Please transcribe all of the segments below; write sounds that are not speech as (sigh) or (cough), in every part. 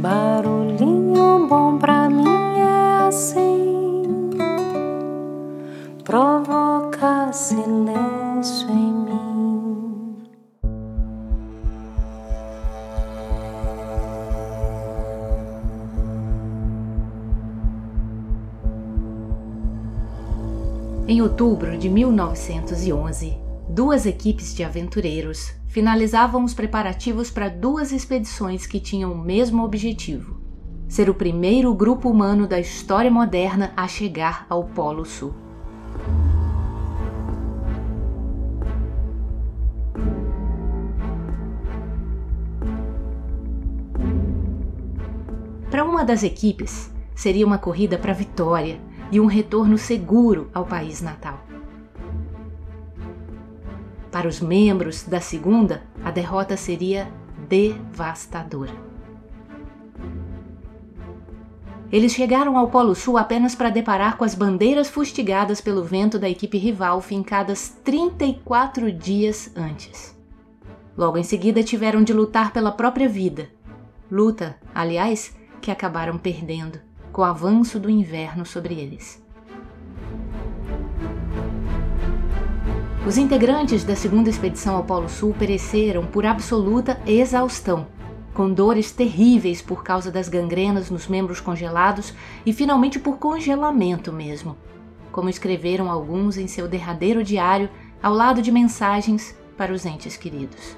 Barulhinho bom pra mim é assim, provoca silêncio em mim. Em outubro de 1911, duas equipes de aventureiros finalizavam os preparativos para duas expedições que tinham o mesmo objetivo: ser o primeiro grupo humano da história moderna a chegar ao Polo Sul. Para uma das equipes, seria uma corrida para a vitória e um retorno seguro ao país natal. Para os membros da segunda, a derrota seria devastadora. Eles chegaram ao Polo Sul apenas para deparar com as bandeiras fustigadas pelo vento da equipe rival fincadas 34 dias antes. Logo em seguida tiveram de lutar pela própria vida. Luta, aliás, que acabaram perdendo com o avanço do inverno sobre eles. Os integrantes da segunda expedição ao Polo Sul pereceram por absoluta exaustão, com dores terríveis por causa das gangrenas nos membros congelados e finalmente por congelamento mesmo, como escreveram alguns em seu derradeiro diário ao lado de mensagens para os entes queridos.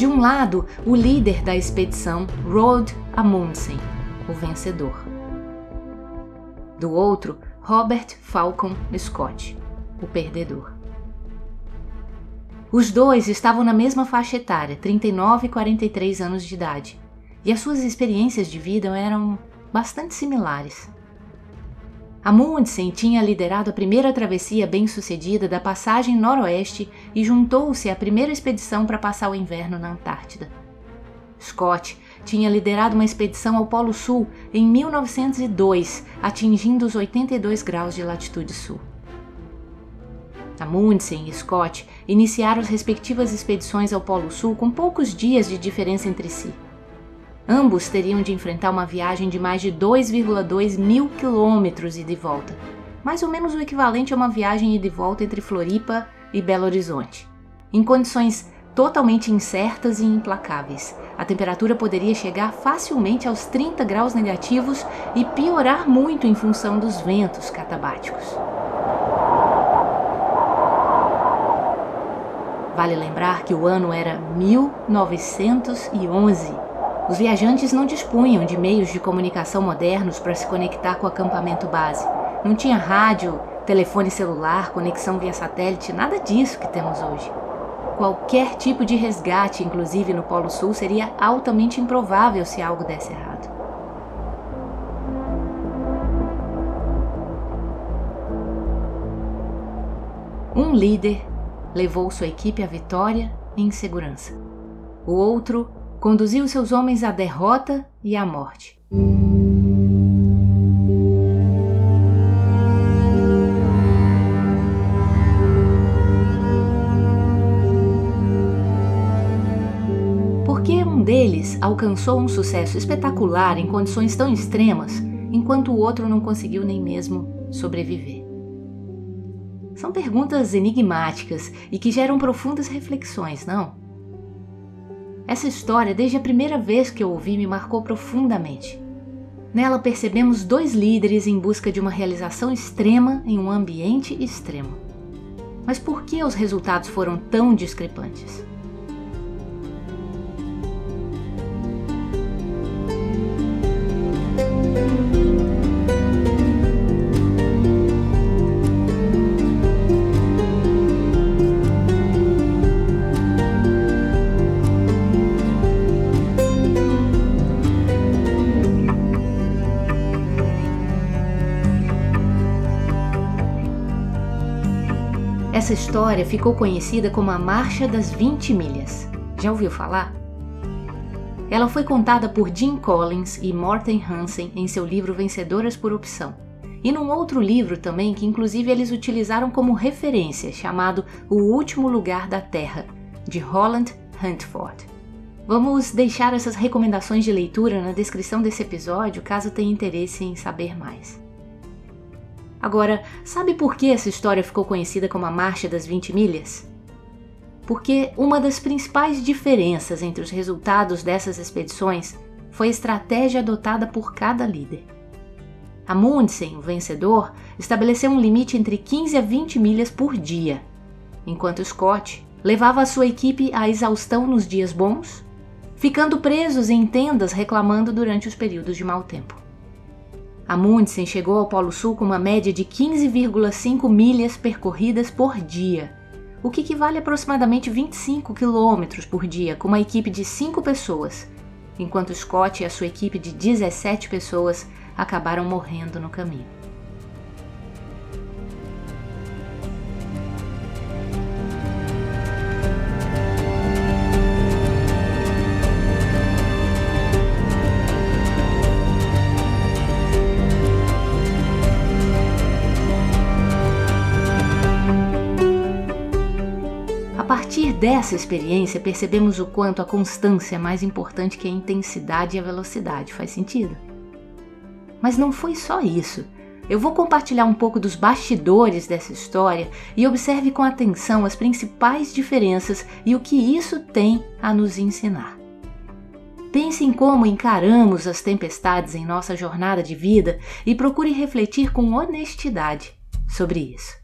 De um lado, o líder da expedição, Roald Amundsen, o vencedor. Do outro, Robert Falcon Scott, o perdedor. Os dois estavam na mesma faixa etária, 39 e 43 anos de idade, e as suas experiências de vida eram bastante similares. Amundsen tinha liderado a primeira travessia bem-sucedida da passagem noroeste e juntou-se à primeira expedição para passar o inverno na Antártida. Scott tinha liderado uma expedição ao Polo Sul em 1902, atingindo os 82 graus de latitude sul. Amundsen e Scott iniciaram as respectivas expedições ao Polo Sul com poucos dias de diferença entre si. Ambos teriam de enfrentar uma viagem de mais de 2,2 mil quilômetros e de volta, mais ou menos o equivalente a uma viagem e volta entre Floripa e Belo Horizonte. Em condições totalmente incertas e implacáveis, a temperatura poderia chegar facilmente aos 30 graus negativos e piorar muito em função dos ventos catabáticos. Vale lembrar que o ano era 1911 os viajantes não dispunham de meios de comunicação modernos para se conectar com o acampamento base. Não tinha rádio, telefone celular, conexão via satélite, nada disso que temos hoje. Qualquer tipo de resgate, inclusive no Polo Sul, seria altamente improvável se algo desse errado. Um líder levou sua equipe à vitória em segurança. O outro conduziu seus homens à derrota e à morte. Porque um deles alcançou um sucesso espetacular em condições tão extremas, enquanto o outro não conseguiu nem mesmo sobreviver? São perguntas enigmáticas e que geram profundas reflexões, não? Essa história, desde a primeira vez que eu ouvi, me marcou profundamente. Nela percebemos dois líderes em busca de uma realização extrema em um ambiente extremo. Mas por que os resultados foram tão discrepantes? Essa história ficou conhecida como a Marcha das 20 Milhas. Já ouviu falar? Ela foi contada por Jim Collins e Morten Hansen em seu livro Vencedoras por Opção. E num outro livro também que inclusive eles utilizaram como referência, chamado O Último Lugar da Terra, de Holland Huntford. Vamos deixar essas recomendações de leitura na descrição desse episódio, caso tenha interesse em saber mais. Agora, sabe por que essa história ficou conhecida como a Marcha das 20 Milhas? Porque uma das principais diferenças entre os resultados dessas expedições foi a estratégia adotada por cada líder. Amundsen, o vencedor, estabeleceu um limite entre 15 a 20 milhas por dia, enquanto Scott levava a sua equipe à exaustão nos dias bons, ficando presos em tendas reclamando durante os períodos de mau tempo. Amundsen chegou ao Polo Sul com uma média de 15,5 milhas percorridas por dia, o que equivale a aproximadamente 25 quilômetros por dia, com uma equipe de 5 pessoas, enquanto Scott e a sua equipe de 17 pessoas acabaram morrendo no caminho. Dessa experiência, percebemos o quanto a constância é mais importante que a intensidade e a velocidade. Faz sentido? Mas não foi só isso. Eu vou compartilhar um pouco dos bastidores dessa história e observe com atenção as principais diferenças e o que isso tem a nos ensinar. Pense em como encaramos as tempestades em nossa jornada de vida e procure refletir com honestidade sobre isso.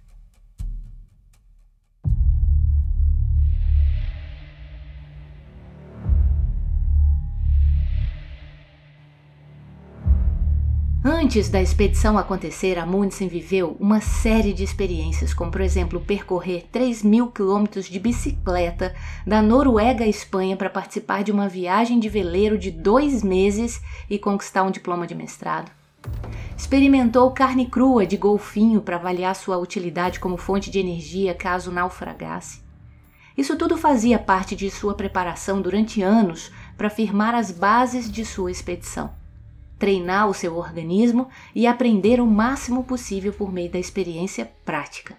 Antes da expedição acontecer, Amundsen viveu uma série de experiências, como por exemplo percorrer 3 mil quilômetros de bicicleta da Noruega à Espanha para participar de uma viagem de veleiro de dois meses e conquistar um diploma de mestrado. Experimentou carne crua de golfinho para avaliar sua utilidade como fonte de energia caso naufragasse. Isso tudo fazia parte de sua preparação durante anos para firmar as bases de sua expedição treinar o seu organismo e aprender o máximo possível por meio da experiência prática.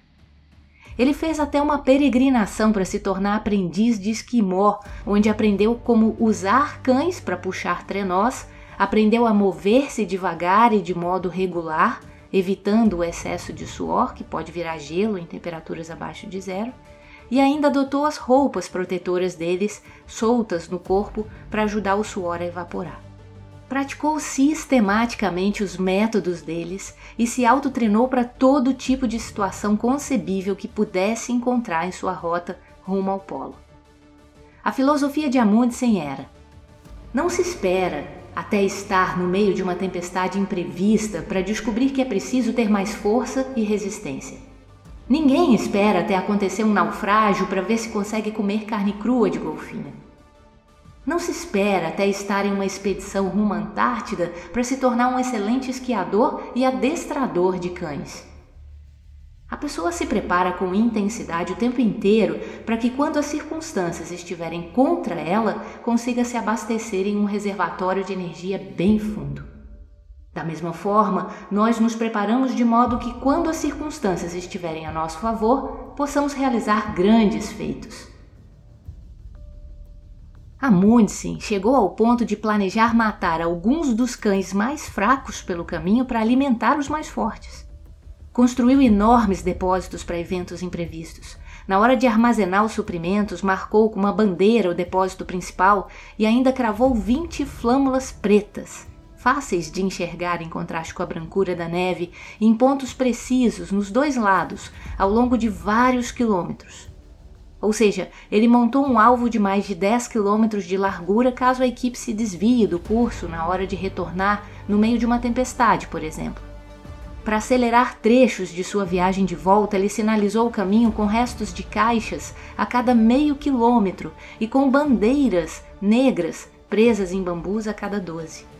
Ele fez até uma peregrinação para se tornar aprendiz de esquimó, onde aprendeu como usar cães para puxar trenós, aprendeu a mover-se devagar e de modo regular, evitando o excesso de suor, que pode virar gelo em temperaturas abaixo de zero, e ainda adotou as roupas protetoras deles soltas no corpo para ajudar o suor a evaporar praticou sistematicamente os métodos deles e se autotreinou para todo tipo de situação concebível que pudesse encontrar em sua rota rumo ao polo. A filosofia de Amundsen era: não se espera até estar no meio de uma tempestade imprevista para descobrir que é preciso ter mais força e resistência. Ninguém espera até acontecer um naufrágio para ver se consegue comer carne crua de golfinho. Não se espera até estar em uma expedição rumo à Antártida para se tornar um excelente esquiador e adestrador de cães. A pessoa se prepara com intensidade o tempo inteiro para que, quando as circunstâncias estiverem contra ela, consiga se abastecer em um reservatório de energia bem fundo. Da mesma forma, nós nos preparamos de modo que, quando as circunstâncias estiverem a nosso favor, possamos realizar grandes feitos. Amundsen chegou ao ponto de planejar matar alguns dos cães mais fracos pelo caminho para alimentar os mais fortes. Construiu enormes depósitos para eventos imprevistos. Na hora de armazenar os suprimentos, marcou com uma bandeira o depósito principal e ainda cravou 20 flâmulas pretas, fáceis de enxergar em contraste com a brancura da neve, em pontos precisos nos dois lados, ao longo de vários quilômetros. Ou seja, ele montou um alvo de mais de 10 quilômetros de largura caso a equipe se desvie do curso na hora de retornar no meio de uma tempestade, por exemplo. Para acelerar trechos de sua viagem de volta, ele sinalizou o caminho com restos de caixas a cada meio quilômetro e com bandeiras negras presas em bambus a cada 12.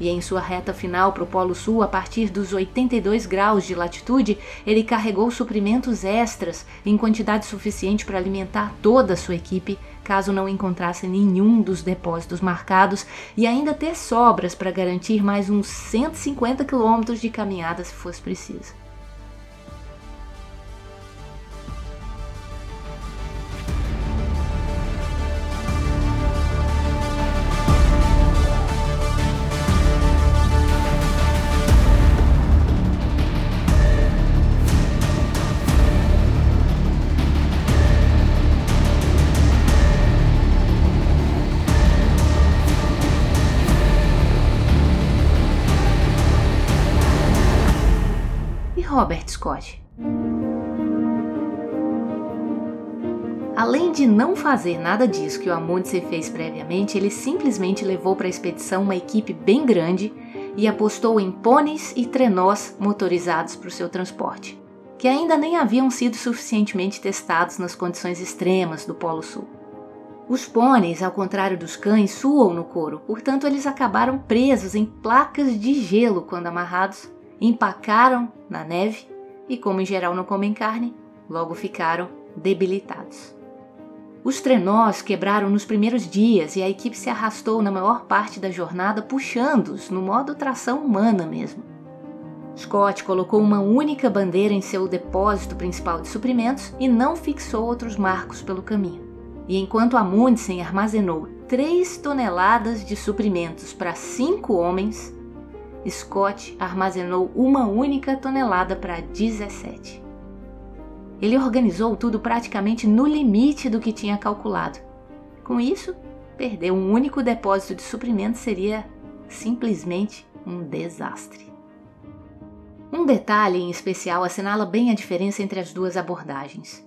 E em sua reta final para o Polo Sul, a partir dos 82 graus de latitude, ele carregou suprimentos extras em quantidade suficiente para alimentar toda a sua equipe, caso não encontrasse nenhum dos depósitos marcados, e ainda ter sobras para garantir mais uns 150 quilômetros de caminhada se fosse preciso. Robert Scott. Além de não fazer nada disso que o Amundsen fez previamente, ele simplesmente levou para a expedição uma equipe bem grande e apostou em pôneis e trenós motorizados para o seu transporte, que ainda nem haviam sido suficientemente testados nas condições extremas do Polo Sul. Os pôneis, ao contrário dos cães, suam no couro, portanto, eles acabaram presos em placas de gelo quando amarrados empacaram na neve e, como em geral não comem carne, logo ficaram debilitados. Os trenós quebraram nos primeiros dias e a equipe se arrastou na maior parte da jornada puxando-os no modo tração humana mesmo. Scott colocou uma única bandeira em seu depósito principal de suprimentos e não fixou outros marcos pelo caminho. E enquanto Amundsen armazenou 3 toneladas de suprimentos para cinco homens, Scott armazenou uma única tonelada para 17. Ele organizou tudo praticamente no limite do que tinha calculado. Com isso, perder um único depósito de suprimentos seria simplesmente um desastre. Um detalhe em especial assinala bem a diferença entre as duas abordagens.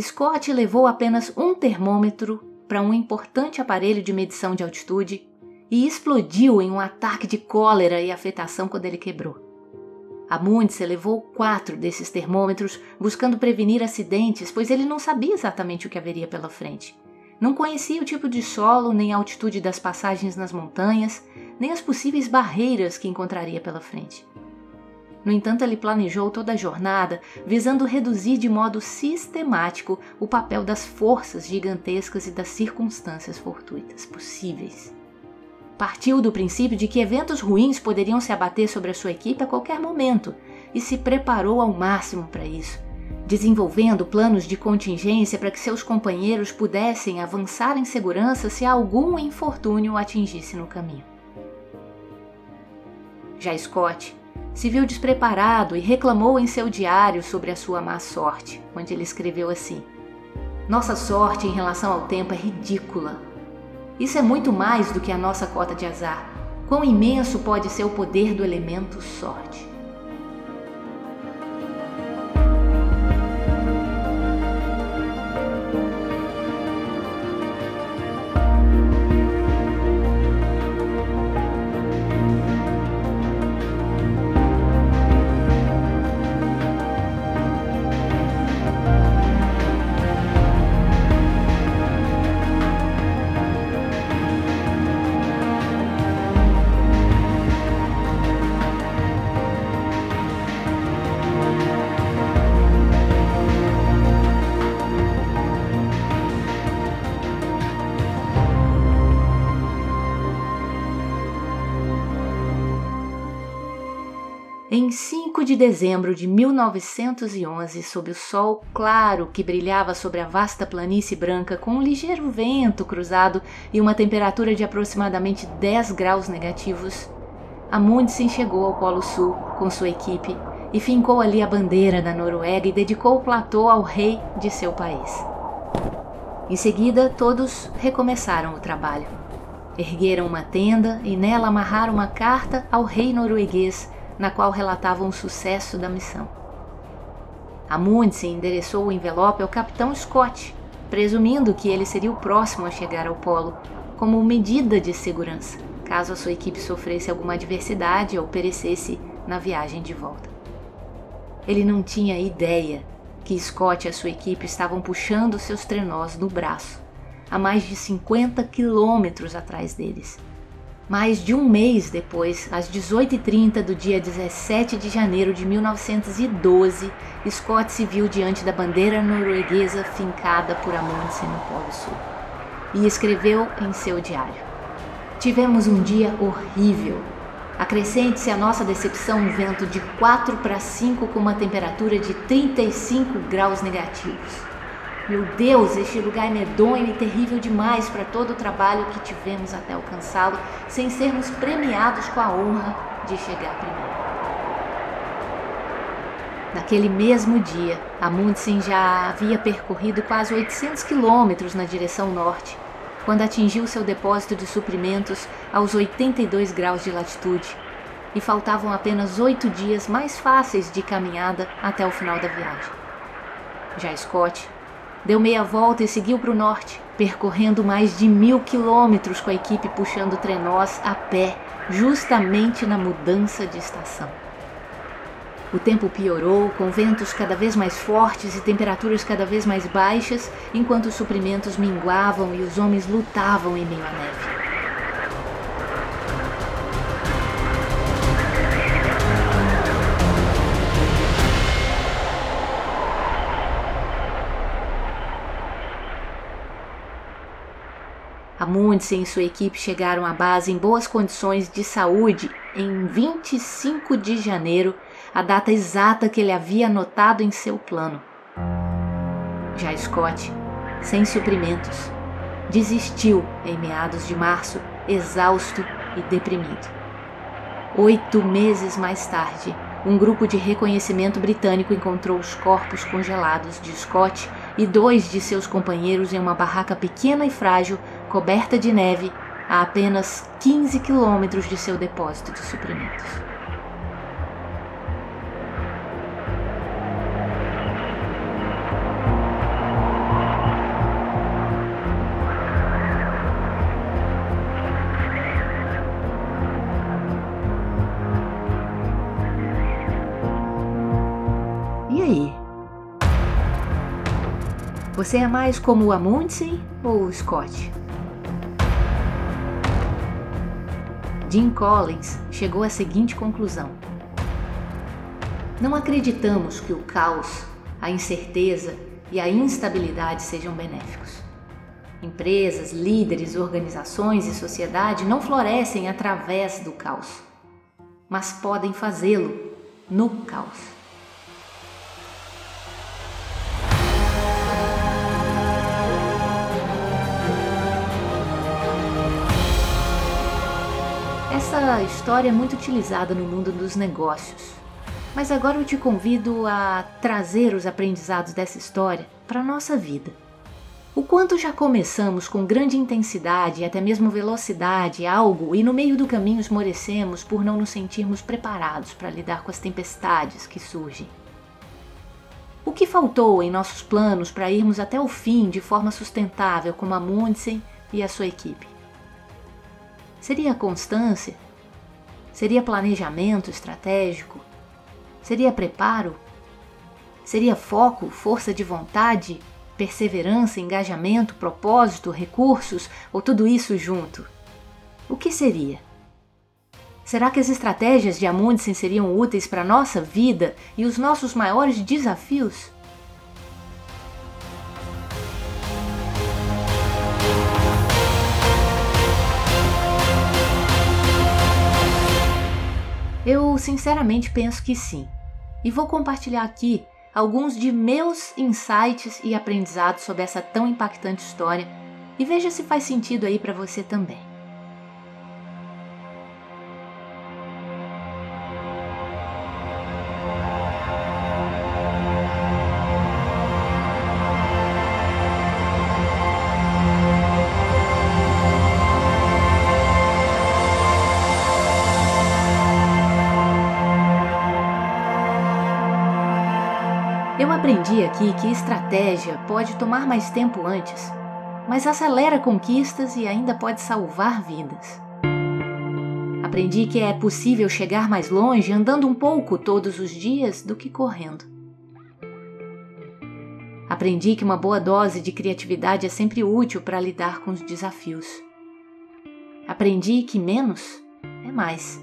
Scott levou apenas um termômetro para um importante aparelho de medição de altitude e explodiu em um ataque de cólera e afetação quando ele quebrou. Amundsen levou quatro desses termômetros buscando prevenir acidentes, pois ele não sabia exatamente o que haveria pela frente. Não conhecia o tipo de solo, nem a altitude das passagens nas montanhas, nem as possíveis barreiras que encontraria pela frente. No entanto, ele planejou toda a jornada visando reduzir de modo sistemático o papel das forças gigantescas e das circunstâncias fortuitas possíveis. Partiu do princípio de que eventos ruins poderiam se abater sobre a sua equipe a qualquer momento e se preparou ao máximo para isso, desenvolvendo planos de contingência para que seus companheiros pudessem avançar em segurança se algum infortúnio atingisse no caminho. Já Scott se viu despreparado e reclamou em seu diário sobre a sua má sorte, onde ele escreveu assim: Nossa sorte em relação ao tempo é ridícula. Isso é muito mais do que a nossa cota de azar. Quão imenso pode ser o poder do elemento sorte. De dezembro de 1911, sob o sol claro que brilhava sobre a vasta planície branca, com um ligeiro vento cruzado e uma temperatura de aproximadamente 10 graus negativos, Amundsen chegou ao Polo Sul com sua equipe e fincou ali a bandeira da Noruega e dedicou o platô ao rei de seu país. Em seguida, todos recomeçaram o trabalho. Ergueram uma tenda e nela amarraram uma carta ao rei norueguês na qual relatavam o sucesso da missão. Amundsen endereçou o envelope ao capitão Scott, presumindo que ele seria o próximo a chegar ao polo, como medida de segurança, caso a sua equipe sofresse alguma adversidade ou perecesse na viagem de volta. Ele não tinha ideia que Scott e a sua equipe estavam puxando seus trenós no braço, a mais de 50 quilômetros atrás deles Mais de um mês depois, às 18h30 do dia 17 de janeiro de 1912, Scott se viu diante da bandeira norueguesa fincada por Amundsen no Polo Sul e escreveu em seu diário: Tivemos um dia horrível. Acrescente-se a nossa decepção um vento de 4 para 5 com uma temperatura de 35 graus negativos. Meu Deus, este lugar é medonho e terrível demais para todo o trabalho que tivemos até alcançá-lo, sem sermos premiados com a honra de chegar primeiro. Naquele mesmo dia, Amundsen já havia percorrido quase 800 quilômetros na direção norte, quando atingiu seu depósito de suprimentos aos 82 graus de latitude, e faltavam apenas oito dias mais fáceis de caminhada até o final da viagem. Já Scott Deu meia volta e seguiu para o norte, percorrendo mais de mil quilômetros com a equipe puxando trenós a pé, justamente na mudança de estação. O tempo piorou, com ventos cada vez mais fortes e temperaturas cada vez mais baixas, enquanto os suprimentos minguavam e os homens lutavam em meio à neve. Amundsen e sua equipe chegaram à base em boas condições de saúde em 25 de janeiro, a data exata que ele havia anotado em seu plano. Já Scott, sem suprimentos, desistiu em meados de março, exausto e deprimido. Oito meses mais tarde, um grupo de reconhecimento britânico encontrou os corpos congelados de Scott e dois de seus companheiros em uma barraca pequena e frágil coberta de neve a apenas 15 quilômetros de seu depósito de suprimentos. E aí? Você é mais como o Amundsen ou o Scott? Jim Collins chegou à seguinte conclusão: Não acreditamos que o caos, a incerteza e a instabilidade sejam benéficos. Empresas, líderes, organizações e sociedade não florescem através do caos, mas podem fazê-lo no caos. Essa história é muito utilizada no mundo dos negócios. Mas agora eu te convido a trazer os aprendizados dessa história para a nossa vida. O quanto já começamos com grande intensidade e até mesmo velocidade algo e no meio do caminho esmorecemos por não nos sentirmos preparados para lidar com as tempestades que surgem. O que faltou em nossos planos para irmos até o fim de forma sustentável como a Mundsen e a sua equipe? Seria constância? Seria planejamento estratégico? Seria preparo? Seria foco, força de vontade, perseverança, engajamento, propósito, recursos ou tudo isso junto? O que seria? Será que as estratégias de Amundsen seriam úteis para a nossa vida e os nossos maiores desafios? Eu sinceramente penso que sim. E vou compartilhar aqui alguns de meus insights e aprendizados sobre essa tão impactante história e veja se faz sentido aí para você também. Aprendi aqui que estratégia pode tomar mais tempo antes, mas acelera conquistas e ainda pode salvar vidas. Aprendi que é possível chegar mais longe andando um pouco todos os dias do que correndo. Aprendi que uma boa dose de criatividade é sempre útil para lidar com os desafios. Aprendi que menos é mais.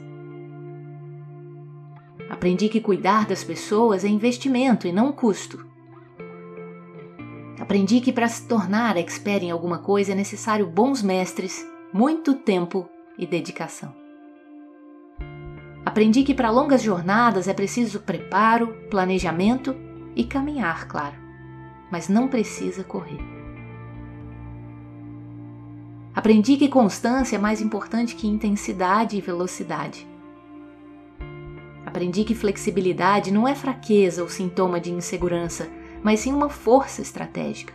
Aprendi que cuidar das pessoas é investimento e não custo. Aprendi que para se tornar expert em alguma coisa é necessário bons mestres, muito tempo e dedicação. Aprendi que para longas jornadas é preciso preparo, planejamento e caminhar, claro, mas não precisa correr. Aprendi que constância é mais importante que intensidade e velocidade. Aprendi que flexibilidade não é fraqueza ou sintoma de insegurança, mas sim uma força estratégica.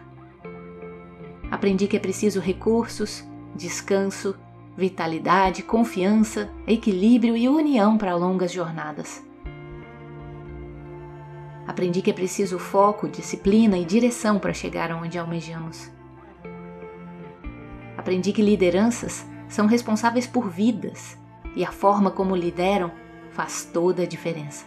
Aprendi que é preciso recursos, descanso, vitalidade, confiança, equilíbrio e união para longas jornadas. Aprendi que é preciso foco, disciplina e direção para chegar aonde almejamos. Aprendi que lideranças são responsáveis por vidas e a forma como lideram faz toda a diferença.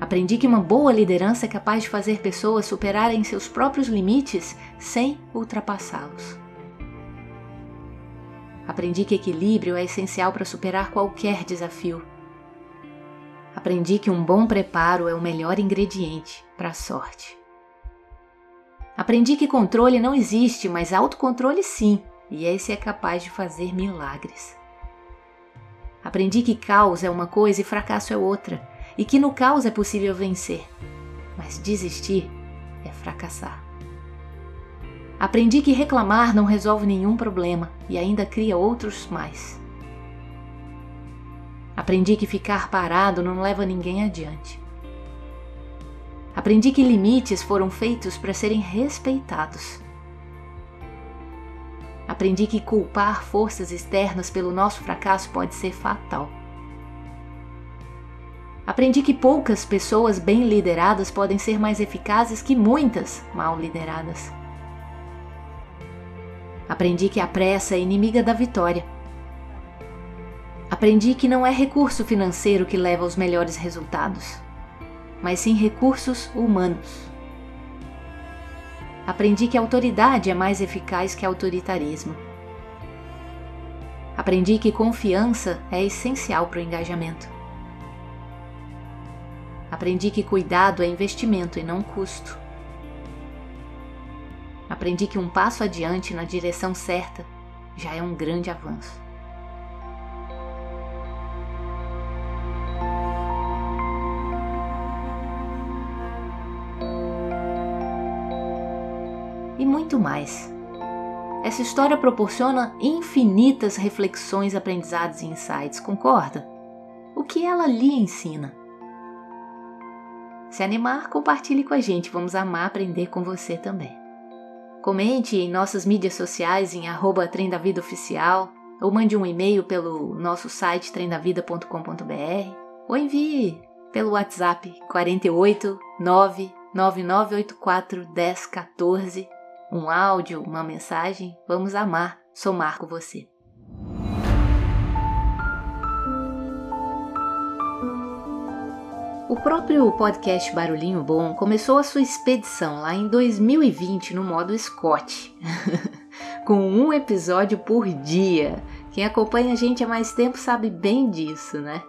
Aprendi que uma boa liderança é capaz de fazer pessoas superarem seus próprios limites sem ultrapassá-los. Aprendi que equilíbrio é essencial para superar qualquer desafio. Aprendi que um bom preparo é o melhor ingrediente para a sorte. Aprendi que controle não existe, mas autocontrole sim, e esse é capaz de fazer milagres. Aprendi que caos é uma coisa e fracasso é outra, e que no caos é possível vencer, mas desistir é fracassar. Aprendi que reclamar não resolve nenhum problema e ainda cria outros mais. Aprendi que ficar parado não leva ninguém adiante. Aprendi que limites foram feitos para serem respeitados. Aprendi que culpar forças externas pelo nosso fracasso pode ser fatal. Aprendi que poucas pessoas bem lideradas podem ser mais eficazes que muitas mal lideradas. Aprendi que a pressa é inimiga da vitória. Aprendi que não é recurso financeiro que leva aos melhores resultados, mas sim recursos humanos. Aprendi que autoridade é mais eficaz que autoritarismo. Aprendi que confiança é essencial para o engajamento. Aprendi que cuidado é investimento e não custo. Aprendi que um passo adiante na direção certa já é um grande avanço. Muito mais. Essa história proporciona infinitas reflexões, aprendizados e insights, concorda? O que ela lhe ensina? Se animar, compartilhe com a gente, vamos amar aprender com você também. Comente em nossas mídias sociais em arroba Oficial ou mande um e-mail pelo nosso site trendavida.com.br ou envie pelo WhatsApp 48 99984 1014 um áudio, uma mensagem. Vamos amar somar com você. O próprio podcast Barulhinho Bom começou a sua expedição lá em 2020 no modo Scott, (laughs) com um episódio por dia. Quem acompanha a gente há mais tempo sabe bem disso, né?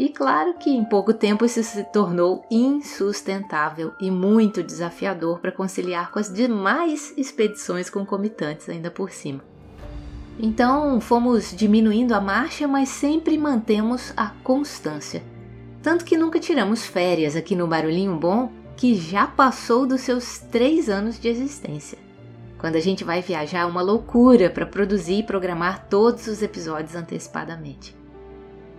E claro que em pouco tempo isso se tornou insustentável e muito desafiador para conciliar com as demais expedições concomitantes ainda por cima. Então fomos diminuindo a marcha, mas sempre mantemos a constância tanto que nunca tiramos férias aqui no Barulhinho Bom, que já passou dos seus três anos de existência. Quando a gente vai viajar é uma loucura para produzir e programar todos os episódios antecipadamente.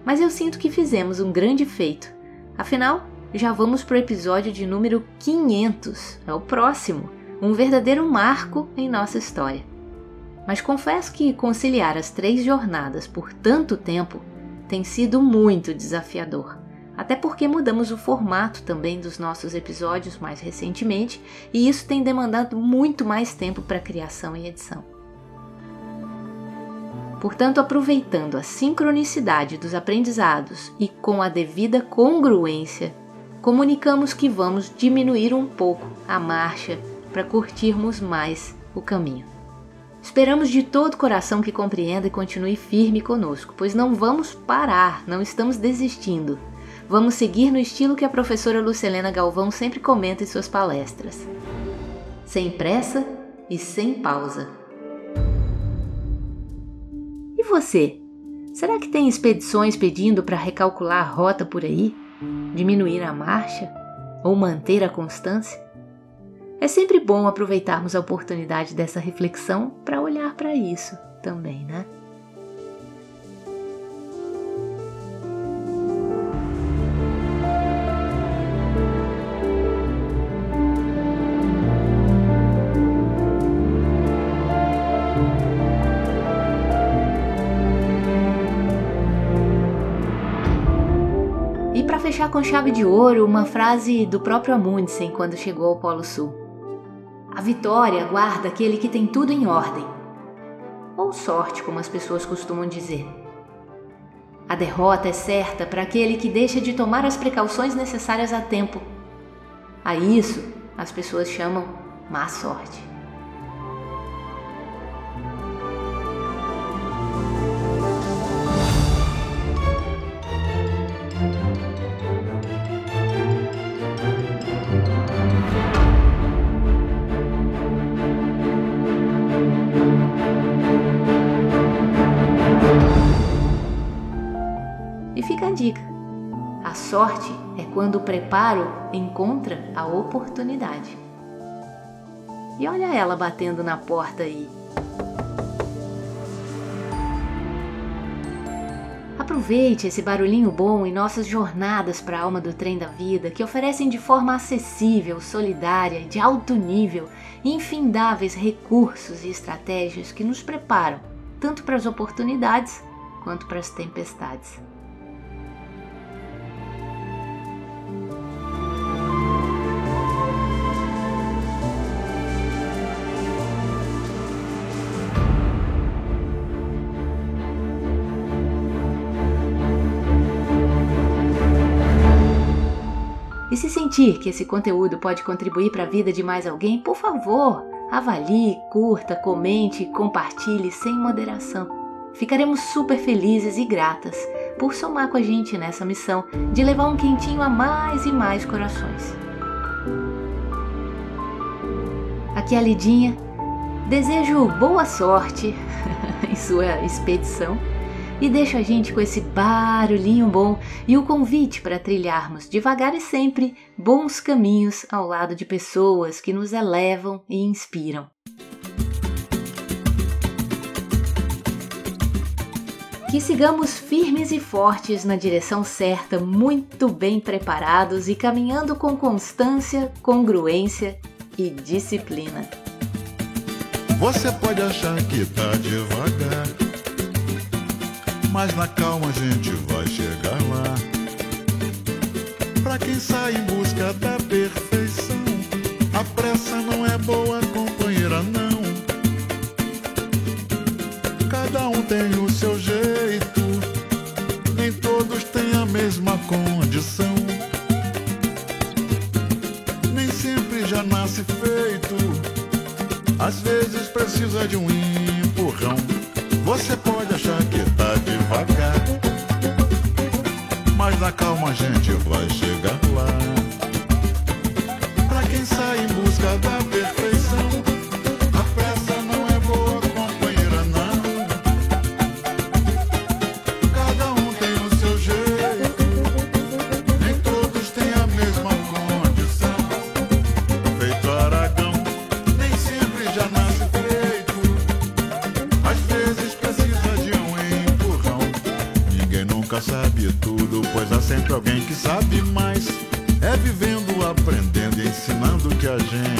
Mas eu sinto que fizemos um grande feito. Afinal, já vamos para o episódio de número 500, é o próximo, um verdadeiro marco em nossa história. Mas confesso que conciliar as três jornadas por tanto tempo tem sido muito desafiador até porque mudamos o formato também dos nossos episódios mais recentemente e isso tem demandado muito mais tempo para criação e edição. Portanto, aproveitando a sincronicidade dos aprendizados e com a devida congruência, comunicamos que vamos diminuir um pouco a marcha para curtirmos mais o caminho. Esperamos de todo coração que compreenda e continue firme conosco, pois não vamos parar, não estamos desistindo. Vamos seguir no estilo que a professora Lucelena Galvão sempre comenta em suas palestras. Sem pressa e sem pausa. E você? Será que tem expedições pedindo para recalcular a rota por aí? Diminuir a marcha? Ou manter a constância? É sempre bom aproveitarmos a oportunidade dessa reflexão para olhar para isso também, né? Com chave de ouro, uma frase do próprio Amundsen quando chegou ao Polo Sul. A vitória guarda aquele que tem tudo em ordem. Ou sorte, como as pessoas costumam dizer. A derrota é certa para aquele que deixa de tomar as precauções necessárias a tempo. A isso as pessoas chamam má sorte. Sorte é quando o preparo encontra a oportunidade. E olha ela batendo na porta aí. Aproveite esse barulhinho bom em nossas jornadas para a alma do trem da vida, que oferecem de forma acessível, solidária de alto nível infindáveis recursos e estratégias que nos preparam tanto para as oportunidades quanto para as tempestades. Se sentir que esse conteúdo pode contribuir para a vida de mais alguém, por favor, avalie, curta, comente, compartilhe sem moderação. Ficaremos super felizes e gratas por somar com a gente nessa missão de levar um quentinho a mais e mais corações. Aqui é a Lidinha. Desejo boa sorte (laughs) em sua expedição e deixa a gente com esse barulhinho bom e o convite para trilharmos devagar e sempre bons caminhos ao lado de pessoas que nos elevam e inspiram. Que sigamos firmes e fortes na direção certa, muito bem preparados e caminhando com constância, congruência e disciplina. Você pode achar que tá devagar, mas na calma a gente vai chegar lá. Pra quem sai em busca da perfeição, a pressa não é boa companheira, não. Cada um tem o seu jeito, nem todos têm a mesma condição. Nem sempre já nasce feito, às vezes precisa de um empurrão. Você pode achar calma a gente vai chegar lá. A gente